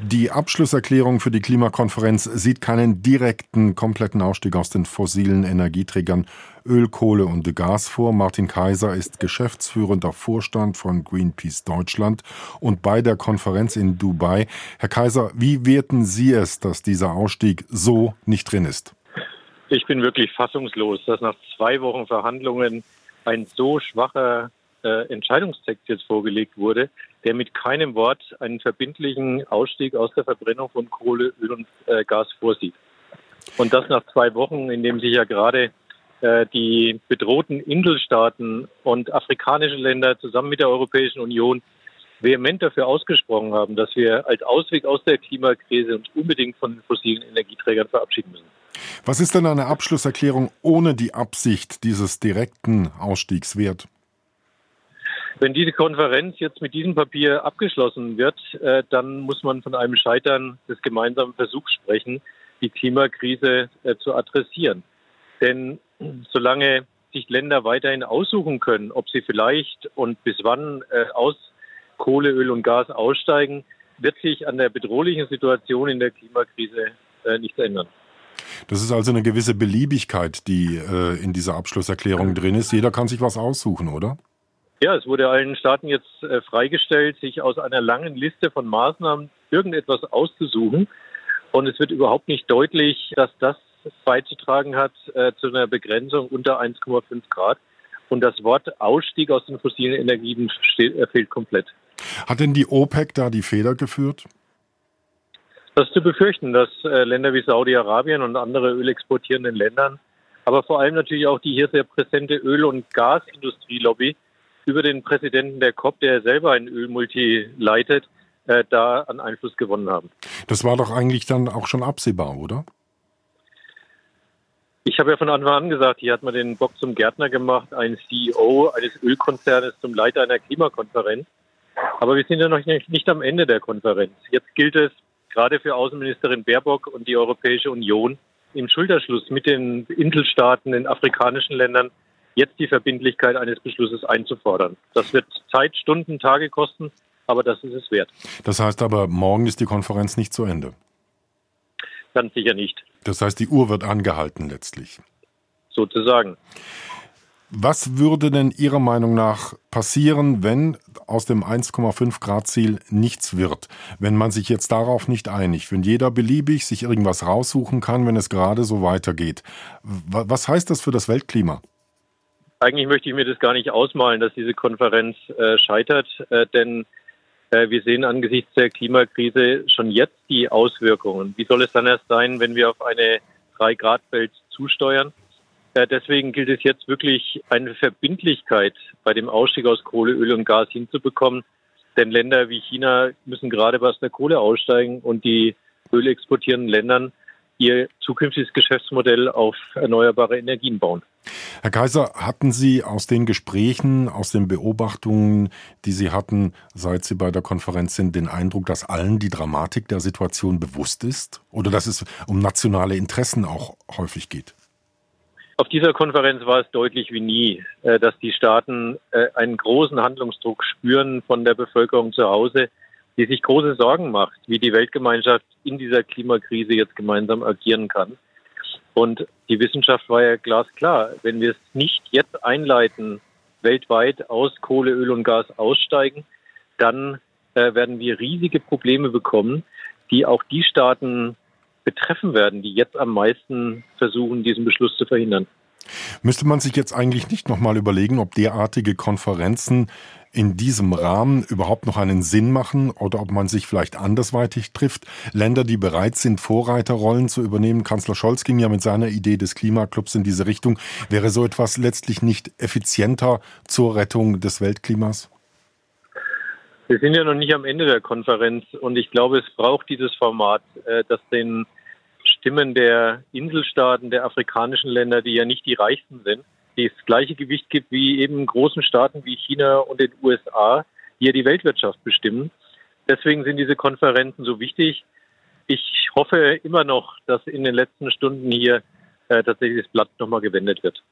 Die Abschlusserklärung für die Klimakonferenz sieht keinen direkten, kompletten Ausstieg aus den fossilen Energieträgern Öl, Kohle und Gas vor. Martin Kaiser ist geschäftsführender Vorstand von Greenpeace Deutschland und bei der Konferenz in Dubai. Herr Kaiser, wie werten Sie es, dass dieser Ausstieg so nicht drin ist? Ich bin wirklich fassungslos, dass nach zwei Wochen Verhandlungen ein so schwacher äh, Entscheidungstext jetzt vorgelegt wurde, der mit keinem Wort einen verbindlichen Ausstieg aus der Verbrennung von Kohle, Öl und äh, Gas vorsieht. Und das nach zwei Wochen, in dem sich ja gerade äh, die bedrohten Inselstaaten und afrikanische Länder zusammen mit der Europäischen Union vehement dafür ausgesprochen haben, dass wir als Ausweg aus der Klimakrise uns unbedingt von den fossilen Energieträgern verabschieden müssen. Was ist denn eine Abschlusserklärung ohne die Absicht dieses direkten Ausstiegs wert? Wenn diese Konferenz jetzt mit diesem Papier abgeschlossen wird, äh, dann muss man von einem Scheitern des gemeinsamen Versuchs sprechen, die Klimakrise äh, zu adressieren. Denn solange sich Länder weiterhin aussuchen können, ob sie vielleicht und bis wann äh, aus Kohle, Öl und Gas aussteigen, wird sich an der bedrohlichen Situation in der Klimakrise nichts ändern. Das ist also eine gewisse Beliebigkeit, die in dieser Abschlusserklärung drin ist. Jeder kann sich was aussuchen, oder? Ja, es wurde allen Staaten jetzt äh, freigestellt, sich aus einer langen Liste von Maßnahmen irgendetwas auszusuchen. Und es wird überhaupt nicht deutlich, dass das beizutragen hat äh, zu einer Begrenzung unter 1,5 Grad. Und das Wort Ausstieg aus den fossilen Energien steht, äh, fehlt komplett. Hat denn die OPEC da die Feder geführt? Das ist zu befürchten, dass äh, Länder wie Saudi-Arabien und andere ölexportierenden Ländern, aber vor allem natürlich auch die hier sehr präsente Öl- und Gasindustrielobby über den Präsidenten der COP, der selber ein Ölmulti leitet, äh, da an Einfluss gewonnen haben. Das war doch eigentlich dann auch schon absehbar, oder? Ich habe ja von Anfang an gesagt, hier hat man den Bock zum Gärtner gemacht, ein CEO eines Ölkonzernes zum Leiter einer Klimakonferenz. Aber wir sind ja noch nicht, nicht am Ende der Konferenz. Jetzt gilt es, gerade für Außenministerin Baerbock und die Europäische Union, im Schulterschluss mit den Inselstaaten, den afrikanischen Ländern, jetzt die Verbindlichkeit eines Beschlusses einzufordern. Das wird Zeit, Stunden, Tage kosten, aber das ist es wert. Das heißt aber, morgen ist die Konferenz nicht zu Ende. Ganz sicher nicht. Das heißt, die Uhr wird angehalten letztlich. Sozusagen. Was würde denn Ihrer Meinung nach passieren, wenn aus dem 1,5 Grad Ziel nichts wird? Wenn man sich jetzt darauf nicht einigt, wenn jeder beliebig sich irgendwas raussuchen kann, wenn es gerade so weitergeht. Was heißt das für das Weltklima? Eigentlich möchte ich mir das gar nicht ausmalen, dass diese Konferenz äh, scheitert, äh, denn äh, wir sehen angesichts der Klimakrise schon jetzt die Auswirkungen. Wie soll es dann erst sein, wenn wir auf eine 3-Grad-Welt zusteuern? Äh, deswegen gilt es jetzt wirklich, eine Verbindlichkeit bei dem Ausstieg aus Kohle, Öl und Gas hinzubekommen. Denn Länder wie China müssen gerade was der Kohle aussteigen und die ölexportierenden Ländern ihr zukünftiges Geschäftsmodell auf erneuerbare Energien bauen. Herr Kaiser, hatten Sie aus den Gesprächen, aus den Beobachtungen, die Sie hatten, seit Sie bei der Konferenz sind, den Eindruck, dass allen die Dramatik der Situation bewusst ist oder dass es um nationale Interessen auch häufig geht? Auf dieser Konferenz war es deutlich wie nie, äh, dass die Staaten äh, einen großen Handlungsdruck spüren von der Bevölkerung zu Hause, die sich große Sorgen macht, wie die Weltgemeinschaft in dieser Klimakrise jetzt gemeinsam agieren kann. Und die Wissenschaft war ja glasklar. Wenn wir es nicht jetzt einleiten, weltweit aus Kohle, Öl und Gas aussteigen, dann äh, werden wir riesige Probleme bekommen, die auch die Staaten betreffen werden, die jetzt am meisten versuchen, diesen Beschluss zu verhindern. Müsste man sich jetzt eigentlich nicht nochmal überlegen, ob derartige Konferenzen in diesem Rahmen überhaupt noch einen Sinn machen oder ob man sich vielleicht andersweitig trifft. Länder, die bereit sind, Vorreiterrollen zu übernehmen. Kanzler Scholz ging ja mit seiner Idee des Klimaclubs in diese Richtung. Wäre so etwas letztlich nicht effizienter zur Rettung des Weltklimas? Wir sind ja noch nicht am Ende der Konferenz und ich glaube, es braucht dieses Format, äh, das den Stimmen der Inselstaaten, der afrikanischen Länder, die ja nicht die reichsten sind, das gleiche Gewicht gibt wie eben großen Staaten wie China und den USA, die ja die Weltwirtschaft bestimmen. Deswegen sind diese Konferenzen so wichtig. Ich hoffe immer noch, dass in den letzten Stunden hier äh, tatsächlich das Blatt nochmal gewendet wird.